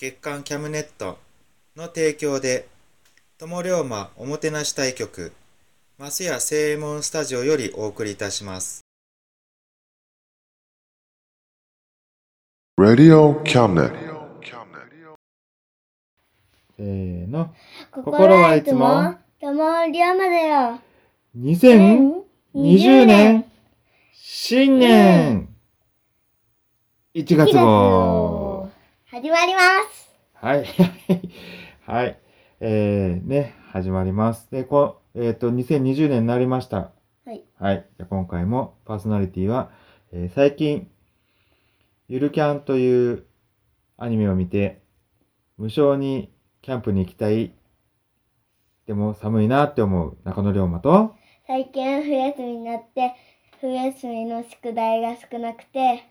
月刊キャムネットの提供で友龍馬おもてなし対局マスヤ正右衛門スタジオよりお送りいたします。Radio Cabinet. せーの。心はいつも、ともりょうまだよ。2020年、新年 !1 月号始まります。はい。はい。えー、ね、始まります。で、こえっ、と、2020年になりました。はい。はい。じゃあ今回もパーソナリティは、えー最近、ゆるキャンというアニメを見て、無償にキャンプに行きたい。でも寒いなって思う中野龍馬と、最近冬休みになって、冬休みの宿題が少なくて、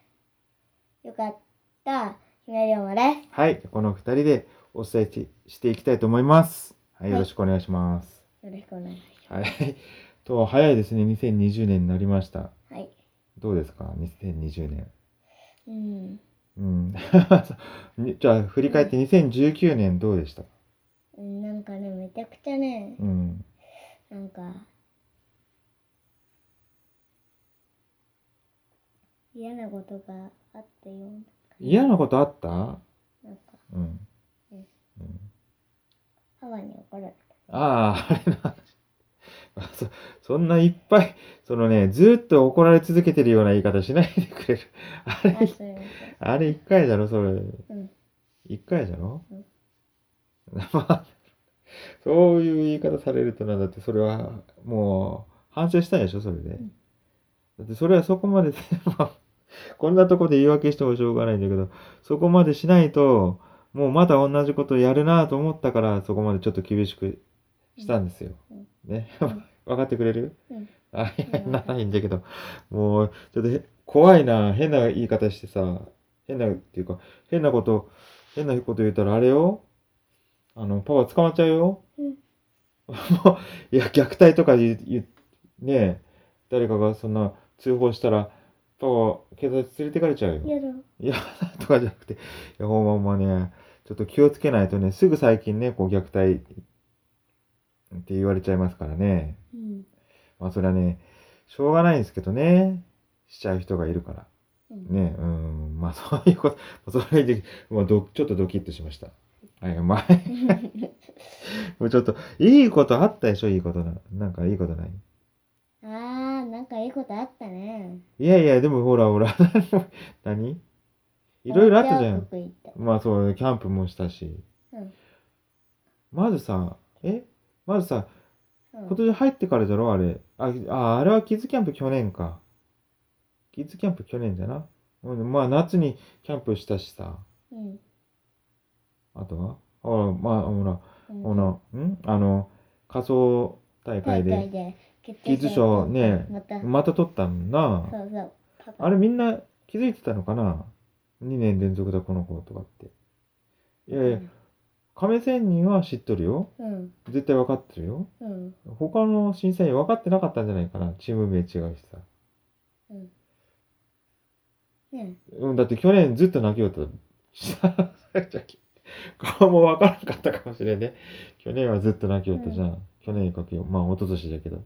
よかった、姫りょうまです。はい。この二人でお伝えししていきたいと思います。はい。よろしくお願いします。よろしくお願いしはい。と、早いですね。2020年になりました。ます。はい。どうですか ?2020 年。うん。うん。にじゃあ、振り返って2019年どうでした？うんなんかね、めちゃくちゃね、うん。なんか、嫌なことがあったような。嫌なことあった？なんか、うん。母に怒られああ、あれの話。あ そそんないっぱい、そのね、ずっと怒られ続けてるような言い方しないでくれる。あれ、そういうこあれ一回だろ、それ。と。うん。一回だろ、うんまあ、そういう言い方されるとな、だってそれはもう反省したいでしょ、それで。んだってそれはそこまで、まあこんなとこで言い訳してもしょうがないんだけど、そこまでしないと、もうまた同じことやるなと思ったから、そこまでちょっと厳しくしたんですよ。うん。ね。分かってくれる？うん。あ、いや、ならないんだけど、もう、ちょっとへ怖いな、変な言い方してさ、変なっていうか、変なこと、変なこと言ったらあれよ。あの、パパ捕まっちゃうよ。うん。もう、いや、虐待とか言う、ねえ、誰かがそんな通報したら、パパ、警察連れてかれちゃうよ。やだ。いや、とかじゃなくて、いや、ほんまね、ちょっと気をつけないとね、すぐ最近ね、こう虐待って言われちゃいますからね。うん。まあそれはね、しょうがないんですけどね、しちゃう人がいるから。うん。ね、うん、まあそういうこと、それで、まあど、ちょっとドキッとしました。はい、まあ、もうちょっと、いいことあったでしょ、いいことな。なんかいいことない？かいいことあったね。いやいや、でもほらほら、何？いろいろあったじゃん。まあそう、キャンプもしたし。うんまずさ、え？まずさ、うん今年入ってからだろ？あれ。あ、あ、あれはキッズキャンプ去年か。キッズキャンプ去年だな？うんまあ夏にキャンプしたしさ。うん。あとは？ほら、まあ、ほら、うんほら、ん？あの、仮想大会で決キッズ賞ねまた、また撮ったもんな。そうそう。パパあれみんな気づいてたのかな ?2 年連続だこの子とかって。いやいや、亀仙人は知っとるよ。うん。絶対分かってるよ。うん。他の審査員分かってなかったんじゃないかな？チーム名違うしさ。うん。ねうん、だって去年ずっと泣きよった。顔も分からなかったかもしれんね。去年はずっと泣きよったじゃん。去年かけよ。まあ、一昨年だけど。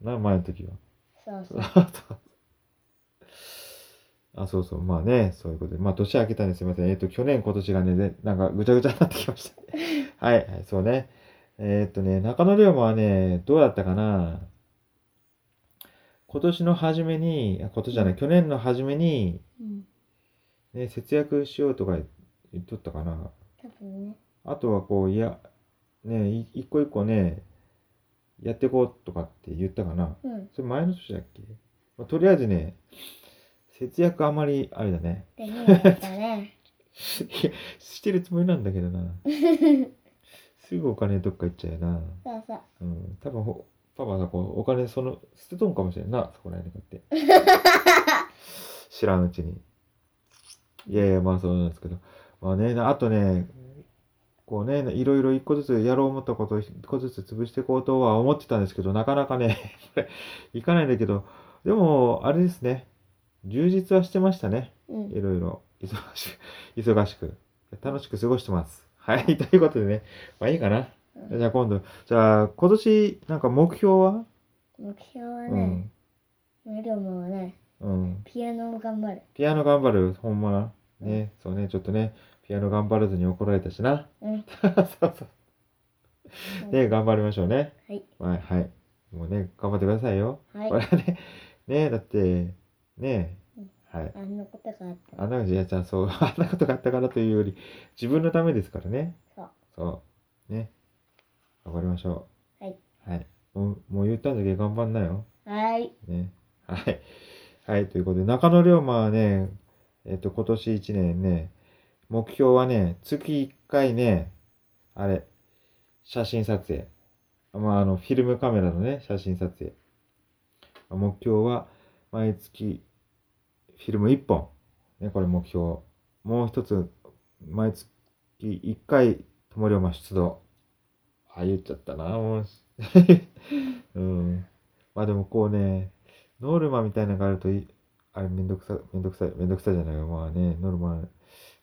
うん。な、前の時は。そうそそうう。あ、そうそう。まあね、そういうことで。まあ、年明けたんですいません。えっ、と、去年、今年がね、でなんかぐちゃぐちゃになってきました、ね。はい、はい、そうね。えっ、とね、中野龍馬はね、どうだったかな？今年の初めに、あ今年じゃない、去年の初めに、うん。ね、節約しようとか言っとったかな。多分ね。あとはこう、いや、ね、い一個一個ね、やっていこうとかって言ったかな。うん。それ前の年だっけ、まあ、とりあえずね、節約あまりあれだね。できなかったね。してるつもりなんだけどな。すぐお金どっか行っちゃうよな。そうそう。うん。多分ほ、パパさ、こう、お金その、捨てとんかもしれんな、そこら辺にこうやって。知らんうちに。いやいや、まあそうなんですけど。まあね、あとね、こうね、いろいろ一個ずつやろう思ったことを一個ずつ潰していこうとは思ってたんですけど、なかなかね、いかないんだけど、でも、あれですね、充実はしてましたね。うん。いろいろ、忙しく、忙しく、楽しく過ごしてます。はい、ということでね、まあいいかな。じゃあ今度、じゃあ今年、なんか目標は？目標はね、うん。メリオムはね、うん。ピアノを頑張る。ピアノ頑張る、ほんま。ね、そうね、ちょっとね、ピアノ頑張らずに怒られたしな。うん。そうそう。ね、頑張りましょうね。はい。はい、はい。もうね、頑張ってくださいよ。はいこれはね、ね、だって、ねうん、はい。あんなことがあった。あんな、いや、じゃあそう、あんなことがあったからというより、自分のためですからね。そう。そう。ね。頑張りましょはい。う。はい。もう、もう言ったんだけど頑張んなよ。はい。ね。はい。はい。ということで、中野龍馬はね、えっと、今年1年ね、目標はね、月1回ね、あれ、写真撮影。まあ、あの、フィルムカメラのね、写真撮影。目標は、毎月、フィルム1本。ね、これ目標。もう一つ、毎月1回、友龍馬出動。あ、言っちゃったな、もう。うん。まあでもこうね、ノルマみたいなのがあるといい、あれめんどくさ、めんどくさい、めんどくさいじゃないよ。まあね、ノルマ、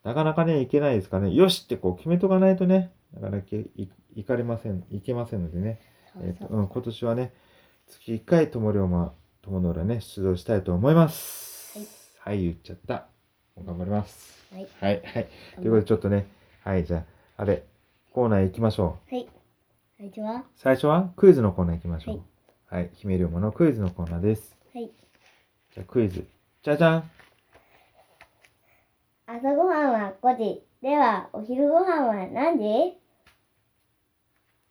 なかなかね、いけないですかね。よしってこう決めとかないとね、なかなかいいいかれません、いけませんのでね。えっと、うん、今年はね、月1回、友龍馬、友の浦ね、出場したいと思います。はい、言っちゃった。頑張ります。はい。はい、はい。ということで、ちょっとね、はい、じゃあ、あれ、コーナー行きましょう。はい。最初は？最初は？クイズのコーナー行きましょう。はい、姫龍馬のクイズのコーナーです。はい。じゃあクイズ。じゃじゃん。朝ごはんは5時。では、お昼ごはんは何時？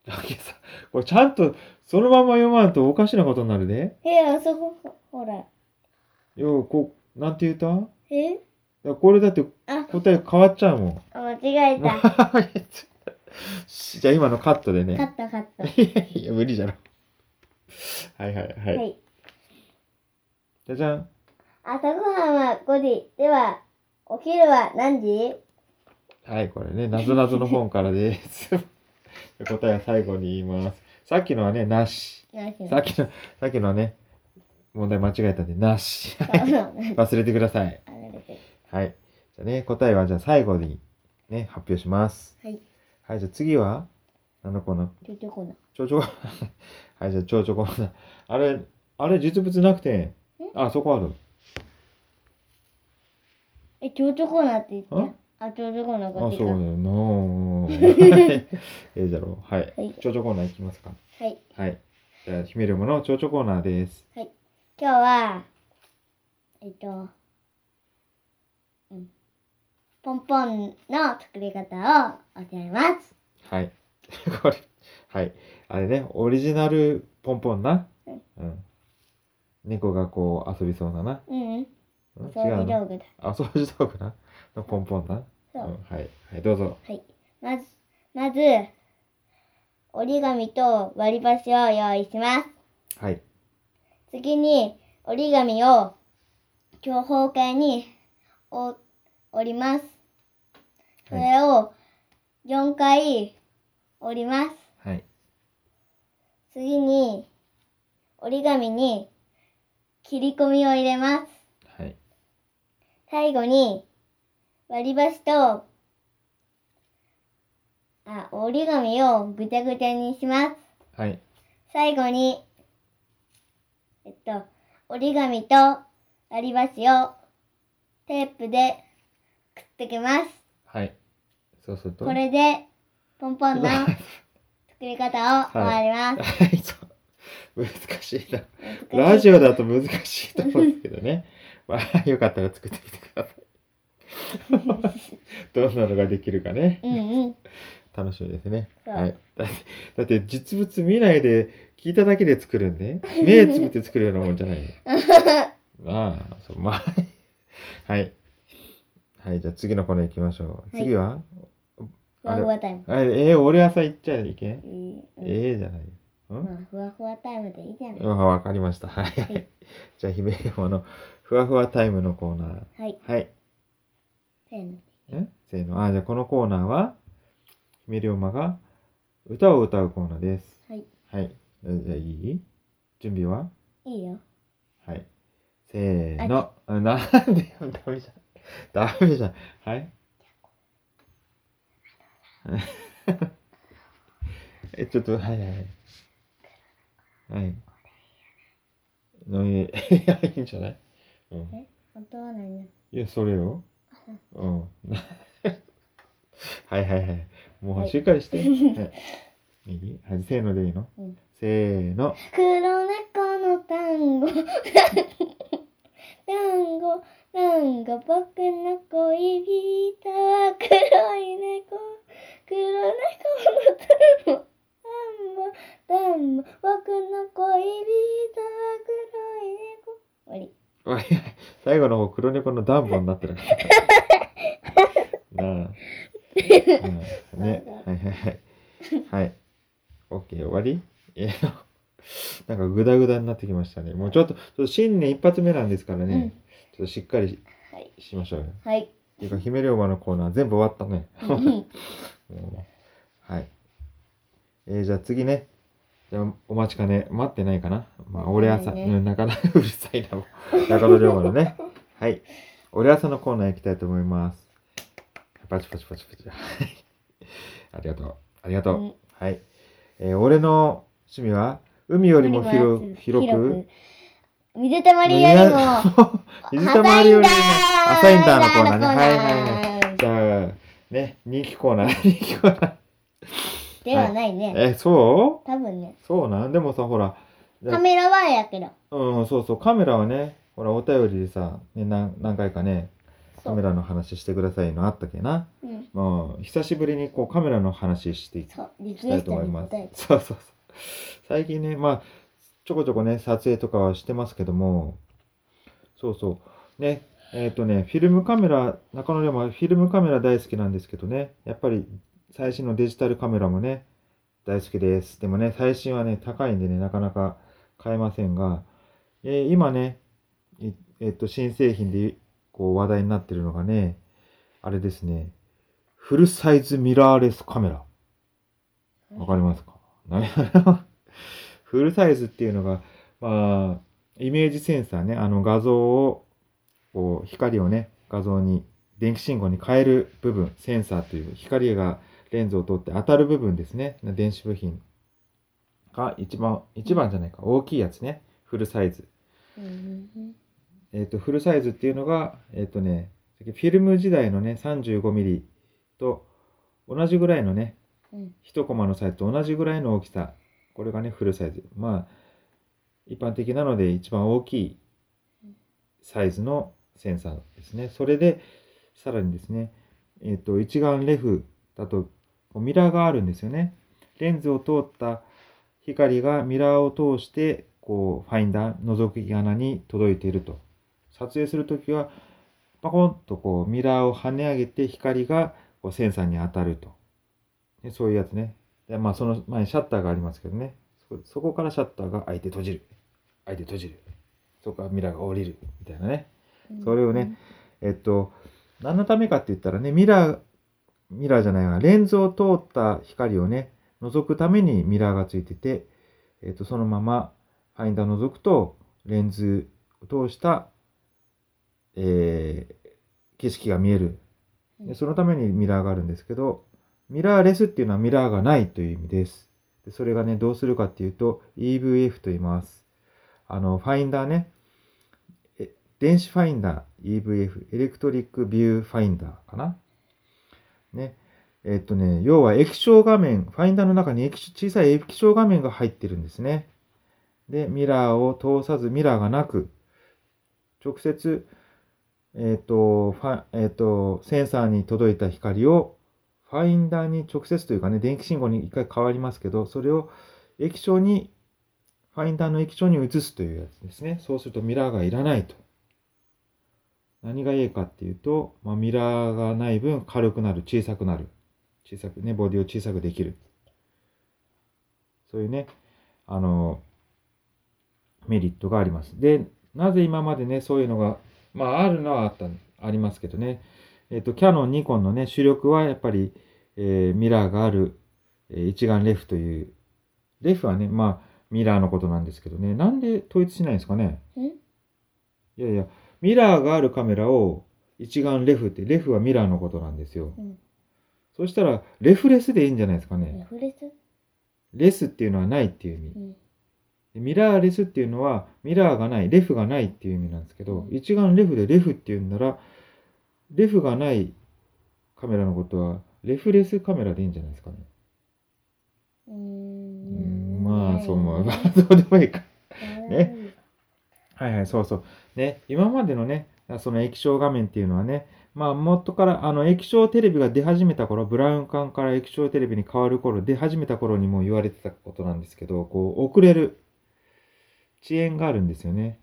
だけどさ、これちゃんとそのまま読まんとおかしなことになるで。え、朝ごはん、ほら。よう、こう、なんて言った？いえやこれだってあ、答え変わっちゃうもん。あ間違えた。じゃあ今のカットでね。カットカット。いやいや、無理じゃろ。はいはいはい。はい。じゃじゃん。朝ごはんは5時。では、お昼は何時？はい、これね、なぞなぞの本からです。答えは最後に言います。さっきのはね、なし。さっきの、さっきのはね、問題間違えたんで、なし。あ忘れてください。はい。じゃあね、答えはじゃあ最後にね、発表します。はい。はい、じゃあ次は何のコーナーちょちょこな。蝶々コーナー。はい、じゃあ蝶々コーナー。あれ、あれ実物なくて、あ、そこある。え、ちょちょこなって言っあ？た。あ、ちょちょこなあ。そうだよ はな ええじゃろう。はい。はい蝶々コーナーいきますか。い。はい。じゃあ、姫るもの蝶々コーナーです。今日は、えっと、うん。ポンポンの作り方を教えます。はい。これ、はい。あれね、オリジナルポンポンな？うんうん。猫がこう遊びそうなな？うん。うん？掃除道具だ。あ、掃除道具な？のポンポンな？そう。ん、はい。はい、どうぞ。はい。まず、まず、折り紙と割り箸を用意します。はい。次に、折り紙を長方形にお折ります。それを4回折ります。はい。次に、折り紙に切り込みを入れます。はい。最後に、割り箸と、あ、折り紙をぐちゃぐちゃにします。はい。最後に、えっと、折り紙と割り箸をテープでくっつけます。はい。そうすると。これで、ポンポンの 作り方を終わります。はい、そう。難しいな。ラジオだと難しいと思うんですけどね。まあ、よかったら作ってみてください。どんなのができるかね。うんうん。楽しみですね。はい。だ って、だって実物見ないで聞いただけで作るんで、目つぶって作るようなもんじゃないよ。まあ、そう、まあ。はい。はい、じゃあ次のコーナー行きましょう。はい次は、ふわふわタイム。あれ、えー、俺朝行っちゃいけん？ええじゃないふわふわタイムでいいじゃない。うん、わかりました。はい。はいじゃあ、姫山のふわふわタイムのコーナー。はい。はい。せーの。え？せーの。あ、じゃあこのコーナーは、姫龍馬が歌を歌うコーナーです。はい。はい。えじゃあいい？準備は？いいよ。はい。せーの。あなんでよ、ダメじゃん。ダメじゃん。はい。え、ちょっと、はいはいはい。はい。のいや、いいんじゃない？うん。え本当は何よ。いや、それよ。うん。はいはいはい。もはいうしっかりして。はい。いいはい、せーのでいいの、うんせーの。黒猫の単語。単語、単語、僕の恋人は黒い猫。黒猫の単語。単語、単語、僕の恋人は黒い猫。終わり。最後の方、黒猫のダンボになってる。なあ。うん、ね。はいはいはい。はい。オッケー、終わり？えーなんかグダグダになってきましたね。もうちょっと、ちょっと新年一発目なんですからね。うんちょっとしっかりはい。しましょうよ。はい。っていうか、姫龍馬のコーナー全部終わったね。はい。えー、じゃあ次ね。じゃあお待ちかね、待ってないかな？まあ、俺朝、ねうん、なかなかうるさいな。中野龍馬のね。はい。俺朝のコーナー行きたいと思います。パチパチパチパチ。はい。ありがとう。ありがとう。うんはい。えー、俺の趣味は、海よりも広広く、水たまりよりも、水たまりよりも浅浅いんだのコーナーね。はいはいはい。じゃあ、ね、人気コーナー、人気コーナー。ではないね。え、そう？多分ね。そうなん？でもさ、ほら、カメラはやけど。うん、そうそう、カメラはね、ほら、お便りでさ、ね、何何回かね、カメラの話してくださいのあったっけな。うん。もう、久しぶりにこうカメラの話していきたいと思います。そうそうそう。最近ね、まあ、ちょこちょこね、撮影とかはしてますけども、そうそう。ね、えっ、とね、フィルムカメラ、中野でもフィルムカメラ大好きなんですけどね、やっぱり最新のデジタルカメラもね、大好きです。でもね、最新はね、高いんでね、なかなか買えませんが、えー今ね、いえっ、と、新製品でこう話題になってるのがね、あれですね、フルサイズミラーレスカメラ。わかりますか？フルサイズっていうのが、まあ、イメージセンサーね、あの画像を、こう、光をね、画像に、電気信号に変える部分、センサーという光がレンズを通って当たる部分ですね。電子部品が一番、一番じゃないか、大きいやつね。フルサイズ。えっ、と、フルサイズっていうのが、えっ、とね、フィルム時代のね、35ミリと同じぐらいのね、うん1コマのサイズと同じぐらいの大きさ。これがね、フルサイズ。まあ、一般的なので一番大きいサイズのセンサーですね。それで、さらにですね、えっ、と、一眼レフだと、ミラーがあるんですよね。レンズを通った光がミラーを通して、こう、ファインダー、覗き穴に届いていると。撮影するときは、パコンとこう、ミラーを跳ね上げて光がこうセンサーに当たると。でそういうやつね。でまあ、その前にシャッターがありますけどね。そそこからシャッターが開いて閉じる。開いて閉じる。そこからミラーが降りる。みたいなね。うんそれをね、えっと、何のためかって言ったらね、ミラーミラーじゃないわ、レンズを通った光をね、覗くためにミラーがついてて、えっ、と、そのままファインダー覗くと、レンズを通した、えー景色が見える。でそのためにミラーがあるんですけど、ミラーレスっていうのはミラーがないという意味です。でそれがね、どうするかっていうと、EVF と言います。あの、ファインダーね、え電子ファインダー、EVF、 electric viewfinder かな。ね。えっとね、要は液晶画面、ファインダーの中に液小さい液晶画面が入ってるんですね。で、ミラーを通さず、ミラーがなく、直接、えっ、と、ファ、えっ、と、センサーに届いた光を、ファインダーに直接というかね、電気信号に一回変わりますけど、それを液晶に、ファインダーの液晶に移すというやつですね。そうするとミラーがいらないと。何がいいかっていうと、まあ、ミラーがない分軽くなる、小さくなる。小さくね、ボディを小さくできる。そういうね、あの、メリットがあります。で、なぜ今までね、そういうのが、まあ、あるのはあった、ありますけどね。えっ、と、キャノン、ニコンのね、主力はやっぱり、えーミラーがある、えー一眼レフという、レフはね、まあ、ミラーのことなんですけどね、なんで統一しないんですかね？んいやいや、ミラーがあるカメラを一眼レフって、レフはミラーのことなんですよ。うんそしたら、レフレスでいいんじゃないですかね。レフレス？レスっていうのはないっていう意味う。ん。でミラーレスっていうのは、ミラーがない、レフがないっていう意味なんですけど、うん一眼レフでレフっていうんなら、レフがないカメラのことは、レフレスカメラでいいんじゃないですかね。うんん。まあ、そう思う。うまあ、どうでもいいか。ねね。はいはい、そうそう。ね、今までのね、その液晶画面っていうのはね、まあ、元から、あの、液晶テレビが出始めた頃、ブラウン管から液晶テレビに変わる頃、出始めた頃にも言われてたことなんですけど、こう、遅れる遅延があるんですよね。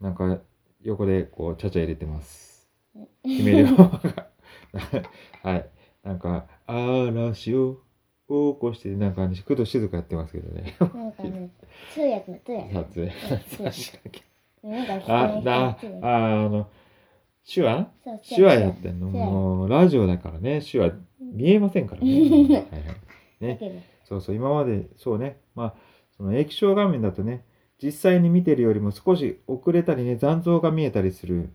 なんか、横で、こう、ちゃちゃ入れてます。決めるよ。はい。なんか、嵐を起こして、なんか、工藤静香やってますけどね。なんかね、通訳の通訳。撮影。なんかあ、だ、あ、あの、手話？手話やってんの？もう、ラジオだからね、手話見えませんからね。はいはい。ね。だけど。そうそう、今まで、そうね、まあ、その液晶画面だとね、実際に見てるよりも少し遅れたりね、残像が見えたりする。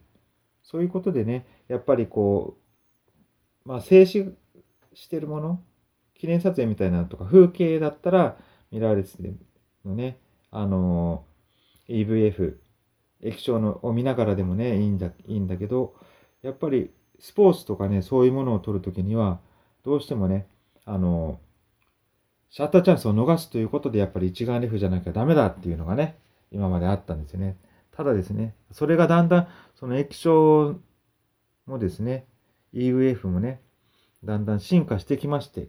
そういうことでね、やっぱりこう、まあ、静止してるもの、記念撮影みたいなのとか、風景だったら、ミラーレスでのね、あの EVF、液晶のを見ながらでもね、いいんだ、いいんだけど、やっぱりスポーツとかね、そういうものを撮るときには、どうしてもね、あのシャッターチャンスを逃すということで、やっぱり一眼レフじゃなきゃダメだっていうのがね、今まであったんですよね。ただですね、それがだんだん、その液晶もですね、EVF もね、だんだん進化してきまして、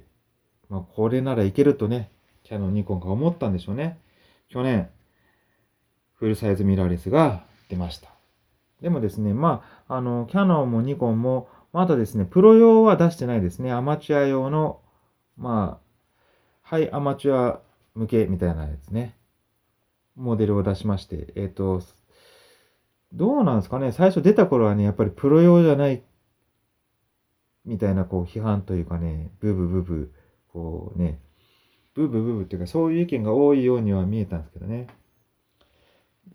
まあ、これならいけるとね、キャノン、ニコンが思ったんでしょうね。去年、フルサイズミラーレスが出ました。でもですね、まあ、あの、キャノンもニコンも、まだですね、プロ用は出してないですね。アマチュア用の、まあ、はい、アマチュア向けみたいなやつね。モデルを出しまして、えっ、と、どうなんですかね最初出た頃はね、やっぱりプロ用じゃない、みたいなこう批判というかね、ブブブブ、こうね、ブーブーブーブーっていうかそういう意見が多いようには見えたんですけどね。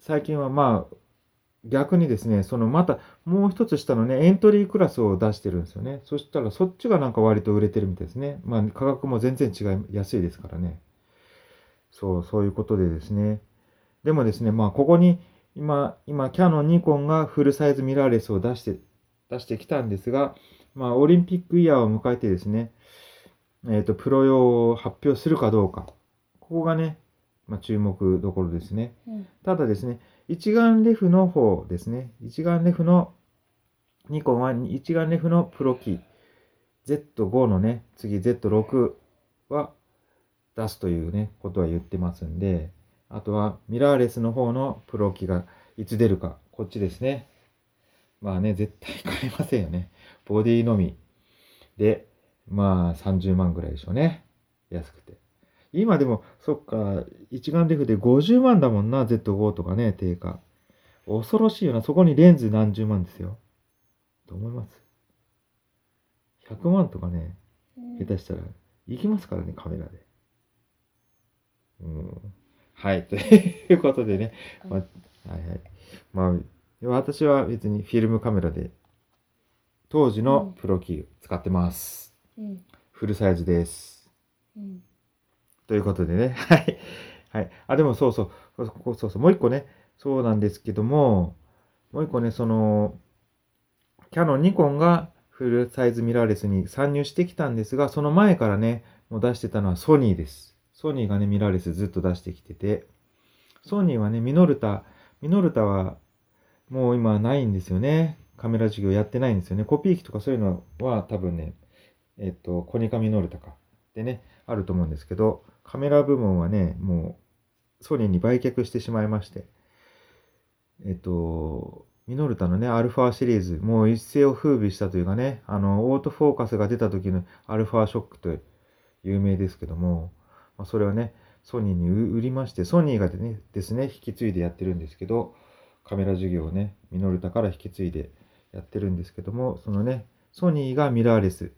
最近はまあ、逆にですね、そのまたもう一つ下のね、エントリークラスを出してるんですよね。そしたらそっちがなんか割と売れてるみたいですね。まあ価格も全然違い、安いですからね。そう、そういうことでですね。でもですね、まあここに今、今、キャノン、ニコンがフルサイズミラーレスを出して、出してきたんですが、まあオリンピックイヤーを迎えてですね、えっ、と、プロ用を発表するかどうか。ここがね、まあ注目どころですね。うんただですね、一眼レフの方ですね、一眼レフの、ニコンは一眼レフのプロキー、Z5 のね、次 Z6 は出すというね、ことは言ってますんで、あとはミラーレスの方のプロキがいつ出るか、こっちですね。まあね、絶対買えませんよね。ボディのみで、まあ30万ぐらいでしょうね。安くて。今でも、そっか、一眼レフで50万だもんな、Z5 とかね、定価。恐ろしいよな。そこにレンズ何十万ですよ。どう思います100万とかね、うん下手したら行きますからね、カメラで。うん。はい、ということでね、まあ、はいはい。まあ、私は別にフィルムカメラで、当時のプロキー使ってます。うんフルサイズです。うんということでね、はい。はい。あ、でもそうそう、そうそうもう一個ね、そうなんですけども、もう一個ね、その、キャノン、ニコンがフルサイズミラーレスに参入してきたんですが、その前からね、もう出してたのはソニーです。ソニーがね、ミラーレスずっと出してきてて、ソニーはね、ミノルタ、ミノルタはもう今ないんですよね。カメラ事業やってないんですよね。コピー機とかそういうのは多分ね、えっと、コニカミノルタか。でね、あると思うんですけど、カメラ部門はね、もうソニーに売却してしまいまして、えっと、ミノルタのね、アルファシリーズ、もう一世を風靡したというかね、あの、オートフォーカスが出た時のアルファショックと有名ですけども、まあ、それをね、ソニーに売りまして、ソニーがでねですね、引き継いでやってるんですけど、カメラ事業をね、ミノルタから引き継いでやってるんですけども、そのね、ソニーがミラーレス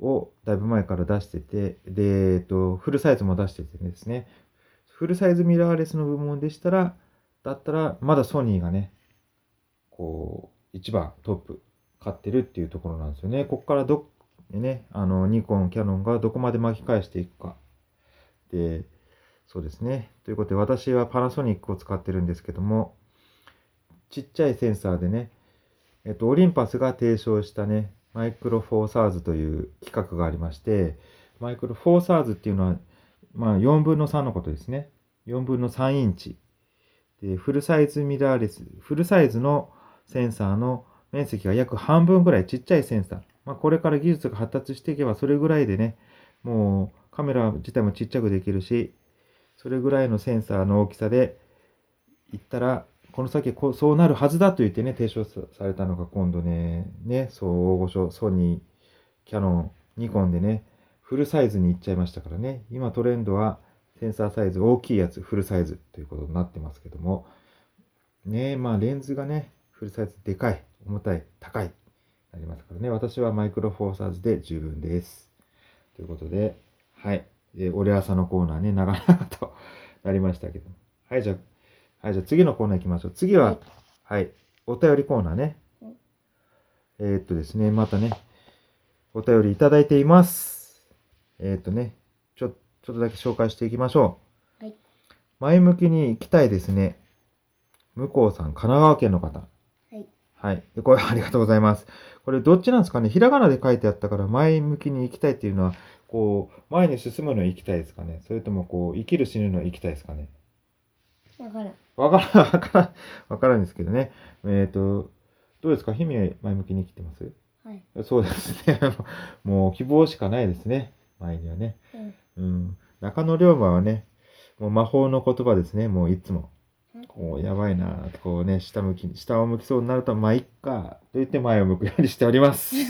をだいぶ前から出してて、で、えっと、フルサイズも出しててですね、フルサイズミラーレスの部門でしたら、だったら、まだソニーがね、こう、一番トップ買ってるっていうところなんですよね。ここからど、ね、あの、ニコン、キャノンがどこまで巻き返していくか。で、そうですね。ということで、私はパナソニックを使ってるんですけども、ちっちゃいセンサーでね、えっと、オリンパスが提唱したね、マイクロフォーサーズという企画がありまして、マイクロフォーサーズっていうのは、まあ、4分の3のことですね。4分の3インチ。で、フルサイズミラーレス、フルサイズのセンサーの面積が約半分ぐらいちっちゃいセンサー。まあ、これから技術が発達していけば、それぐらいでね、もうカメラ自体もちっちゃくできるし、それぐらいのセンサーの大きさでいったら、この先こうそうなるはずだと言ってね、提唱されたのが今度ね、ね、そう大御所、ソニー、キャノン、ニコンでね、フルサイズに行っちゃいましたからね。今トレンドはセンサーサイズ大きいやつ、フルサイズということになってますけども、ねまあレンズがね、フルサイズでかい、重たい、高い、なりますからね。私はマイクロフォーサーズで十分です。ということで、はい。で、俺朝のコーナーね、長々と なりましたけど。はい、じゃあ、はい、じゃあ次のコーナー行きましょう。次は、はい、お便りコーナーねうん。えーっとですね、またね、お便りいただいています。えーっとね、ちょ、ちょっとだけ紹介していきましょう。はい前向きに行きたいですね。向こうさん、神奈川県の方。はいはい。でこれ、ありがとうございます。これ、どっちなんですかね？ひらがなで書いてあったから、前向きに行きたいっていうのは、こう、前に進むの行きたいですかね？それとも、こう、生きる死ぬの行きたいですかね？わからんわからん、わからん、わからんですけどね。えっ、と、どうですか？姫、前向きに生きてます？はいそうですね。もう、希望しかないですね。前にはね。うんうん。中野龍馬はね、もう魔法の言葉ですね。もういつも。こう、やばいなこうね、下向きに、下を向きそうになると、まあ、いっか、と言って前を向くようにしております。い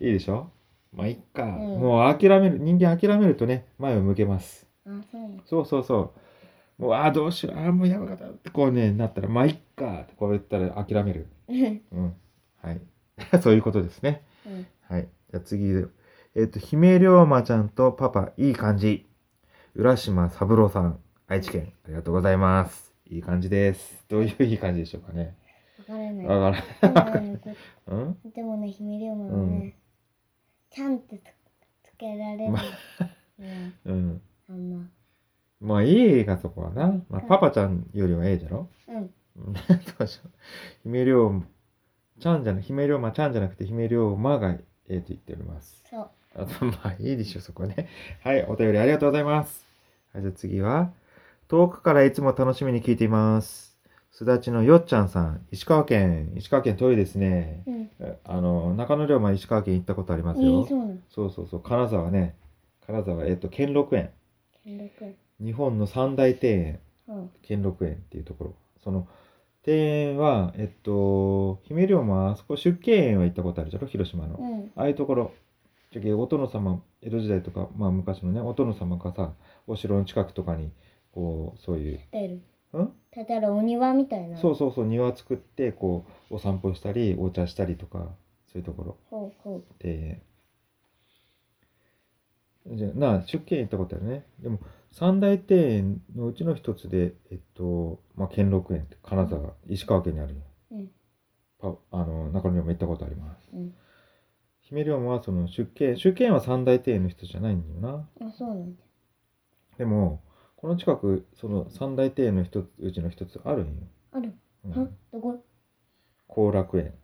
いでしょ？まあ、いっか。んもう諦める、人間諦めるとね、前を向けます。あそうなのそうそうそう。もう、ああ、どうしよう、ああ、もうやばかったってこうね、なったら、まあ、いっかってこう言ったら諦める。う んうん。はい。そういうことですね。うんはい。じゃあ次で。えっ、と、姫龍馬ちゃんとパパ、いい感じ。浦島三郎さん、愛知県、ありがとうございます。いい感じです。どういういい感じでしょうかね。わからないわからん。でもねうん？でもね、姫龍馬はうんね、ちゃんってつつけられる。まうん、うん。あんま。まあ、いいがそこはな。まあ、パパちゃんよりはええじゃろ？うん。うんどうしよう。姫龍ちゃんじゃな、姫龍馬ちゃんじゃなくて姫龍馬がええと言っております。そう。あと、まあいいでしょ、そこはね。はい、お便りありがとうございます。はい、じゃあ次は、遠くからいつも楽しみに聞いています。すだちのよっちゃんさん、石川県、石川県遠いですね。うん。えあの、中野龍馬石川県行ったことありますえよ。ー、そうなの。そうそうそう、金沢ね。金沢、えっと、兼六園。兼六日本の三大庭園、うん。兼六園っていうところ。その、庭園は、えっと、姫龍馬、あそこ出家園は行ったことあるじゃろ、広島の。うん。ああいうところ、じゃけお殿様、江戸時代とか、まあ昔のね、お殿様がさ、お城の近くとかに、こう、そういう、出る。ん？ただお庭みたいな。そうそうそう、庭作って、こう、お散歩したり、お茶したりとか、そういうところ。ほうほで、じゃあなあ、出家院行ったことあるね。でも、三大庭園のうちの一つで、えっと、まあ、兼六園って金沢、石川県にあるよ。うんパあの、中野にも行ったことあります。う。うん。姫龍馬はその出家、出家園は三大庭園の一つじゃないんだよな。あ、そうなんだ。でも、この近く、その三大庭園の一つ、うちの一つあるんよ。ある。うんは？どこ？後楽園。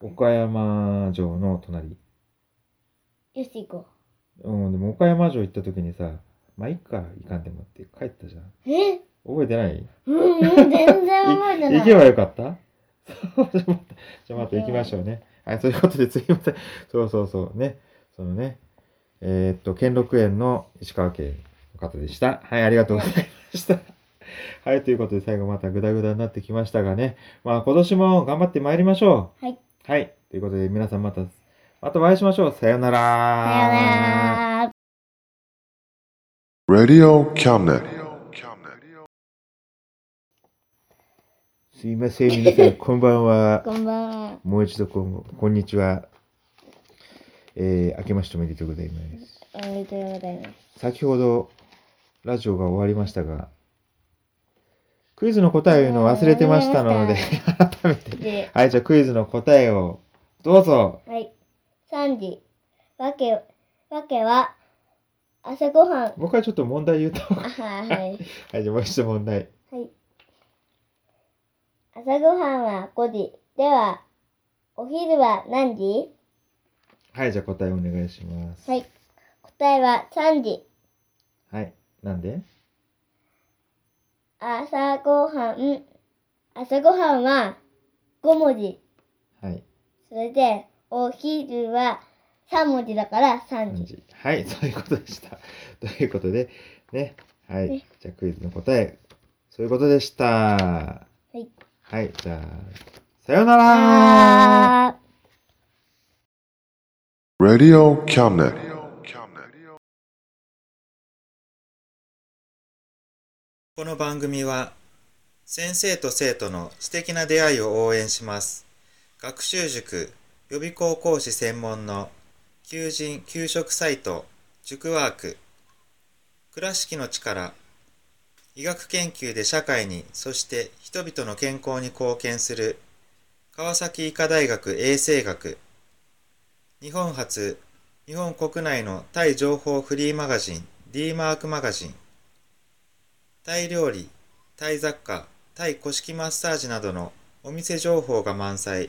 岡山城の隣。よし、行こうん、でも岡山城行った時にさ、まあ、いっか、行かんでもって帰ったじゃん。う。え？覚えてない？うん、うん、全然覚えてない。行けばよかった？そうじゃあまた、じゃあまた行きましょうね。はい、そういうことで次また、そうそうそう、ね。そのね、えーっと、兼六園の石川県の方でした。はい、ありがとうございました。はい、ということで最後またグダグダになってきましたがね。まあ今年も頑張ってまいりましょう。はい。はい、ということで皆さんまた、またお会いしましょう。さようなら。さよなら。Radio Cabinet. すいません、皆さん、こんばんは。こんばんは。もう一度こん、こんにちは。えー、明けましておめでとうございます。おめでとうございます。先ほど、ラジオが終わりましたが、クイズの答えを言うのを忘れてましたので、改めて。で、はい、じゃあクイズの答えを、どうぞ。はい。3時。わけ、わけは、朝ごはん。もう一回ちょっと問題言うと。あはい。はい。はい、じゃあもう一度問題。はい。朝ごはんは5時。では、お昼は何時？はい、じゃあ答えお願いします。はい。答えは3時。はい。なんで？朝ごはん、朝ごはんは5文字。はい。それで、お昼は3文字だから3 3時。時。はい、そういうことでした。ということで、ね。はいね。じゃあクイズの答え、そういうことでした。はい。はい、じゃあ、さようならあ Radio Cabinet. この番組は先生と生徒の素敵な出会いを応援します学習塾予備校講師専門の求人・給食サイト塾ワーク倉敷の力医学研究で社会にそして人々の健康に貢献する川崎医科大学衛生学日本初日本国内のタイ情報フリーマガジン D マークマガジンタイ料理、タイ雑貨、タイ古式マッサージなどのお店情報が満載。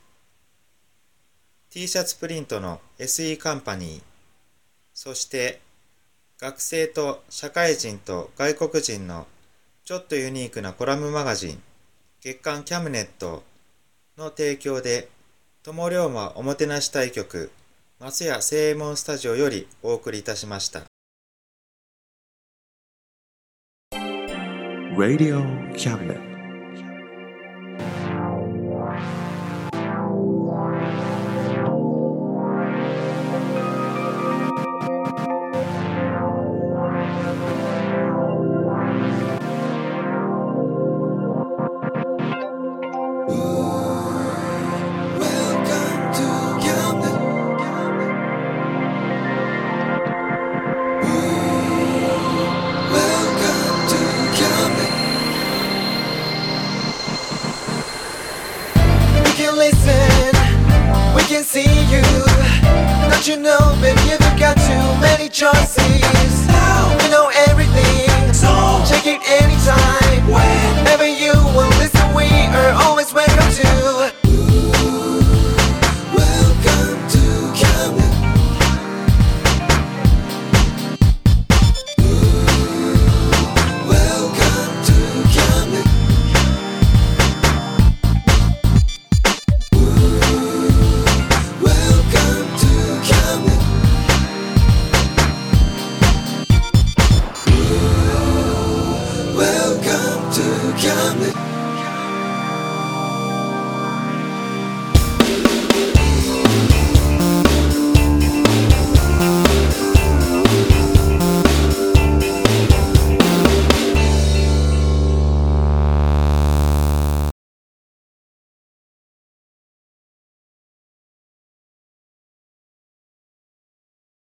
t シャツプリントの SE カンパニーそして学生と社会人と外国人のちょっとユニークなコラムマガジン月刊キャムネットの提供で友龍馬おもてなし対局松屋正右衛門スタジオよりお送りいたしました Radio Cabinet.